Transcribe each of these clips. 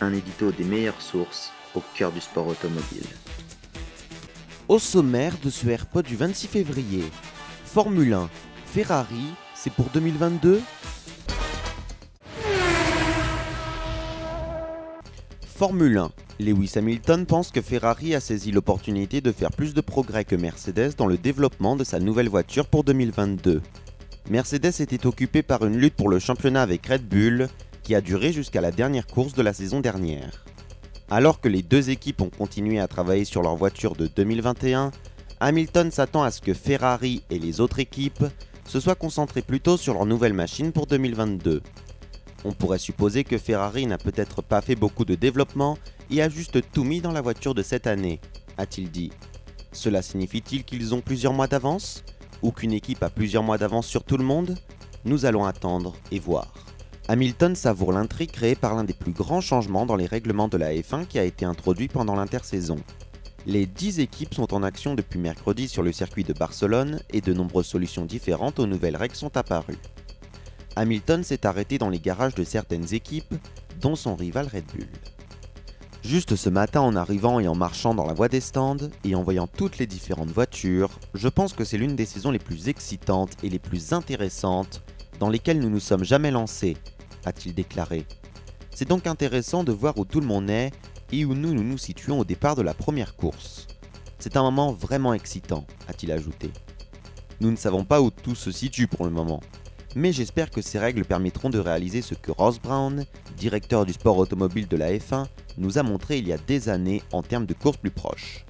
Un édito des meilleures sources au cœur du sport automobile. Au sommaire de ce AirPod du 26 février, Formule 1, Ferrari, c'est pour 2022 Formule 1. Lewis Hamilton pense que Ferrari a saisi l'opportunité de faire plus de progrès que Mercedes dans le développement de sa nouvelle voiture pour 2022. Mercedes était occupé par une lutte pour le championnat avec Red Bull, qui a duré jusqu'à la dernière course de la saison dernière. Alors que les deux équipes ont continué à travailler sur leur voiture de 2021, Hamilton s'attend à ce que Ferrari et les autres équipes se soient concentrés plutôt sur leur nouvelle machine pour 2022. On pourrait supposer que Ferrari n'a peut-être pas fait beaucoup de développement et a juste tout mis dans la voiture de cette année, a-t-il dit. Cela signifie-t-il qu'ils ont plusieurs mois d'avance Ou qu'une équipe a plusieurs mois d'avance sur tout le monde? Nous allons attendre et voir. Hamilton savoure l'intrigue créée par l'un des plus grands changements dans les règlements de la F1 qui a été introduit pendant l'intersaison. Les 10 équipes sont en action depuis mercredi sur le circuit de Barcelone et de nombreuses solutions différentes aux nouvelles règles sont apparues. Hamilton s'est arrêté dans les garages de certaines équipes, dont son rival Red Bull. Juste ce matin en arrivant et en marchant dans la voie des stands et en voyant toutes les différentes voitures, je pense que c'est l'une des saisons les plus excitantes et les plus intéressantes dans lesquelles nous nous sommes jamais lancés, a-t-il déclaré. C'est donc intéressant de voir où tout le monde est et où nous nous situons au départ de la première course. C'est un moment vraiment excitant, a-t-il ajouté. Nous ne savons pas où tout se situe pour le moment, mais j'espère que ces règles permettront de réaliser ce que Ross Brown, directeur du sport automobile de la F1, nous a montré il y a des années en termes de courses plus proches.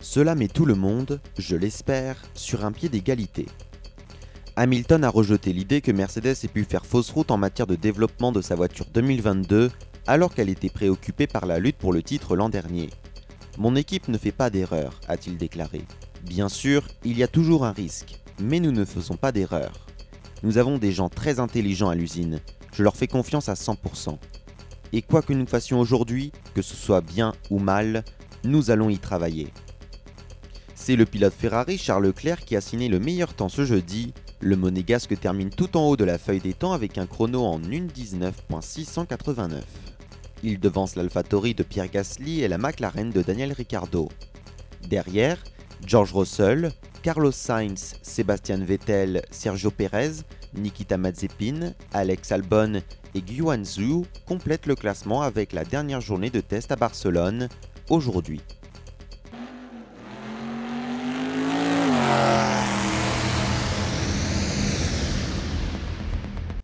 Cela met tout le monde, je l'espère, sur un pied d'égalité. Hamilton a rejeté l'idée que Mercedes ait pu faire fausse route en matière de développement de sa voiture 2022 alors qu'elle était préoccupée par la lutte pour le titre l'an dernier. Mon équipe ne fait pas d'erreur, a-t-il déclaré. Bien sûr, il y a toujours un risque, mais nous ne faisons pas d'erreur. Nous avons des gens très intelligents à l'usine, je leur fais confiance à 100%. Et quoi que nous fassions aujourd'hui, que ce soit bien ou mal, nous allons y travailler. C'est le pilote Ferrari Charles Leclerc qui a signé le meilleur temps ce jeudi. Le monégasque termine tout en haut de la feuille des temps avec un chrono en 1.19.689. Il devance l'AlphaTauri de Pierre Gasly et la McLaren de Daniel Ricciardo. Derrière, George Russell, Carlos Sainz, Sébastien Vettel, Sergio Perez, Nikita Mazepin, Alex Albon et Guan Zhu complètent le classement avec la dernière journée de test à Barcelone, aujourd'hui.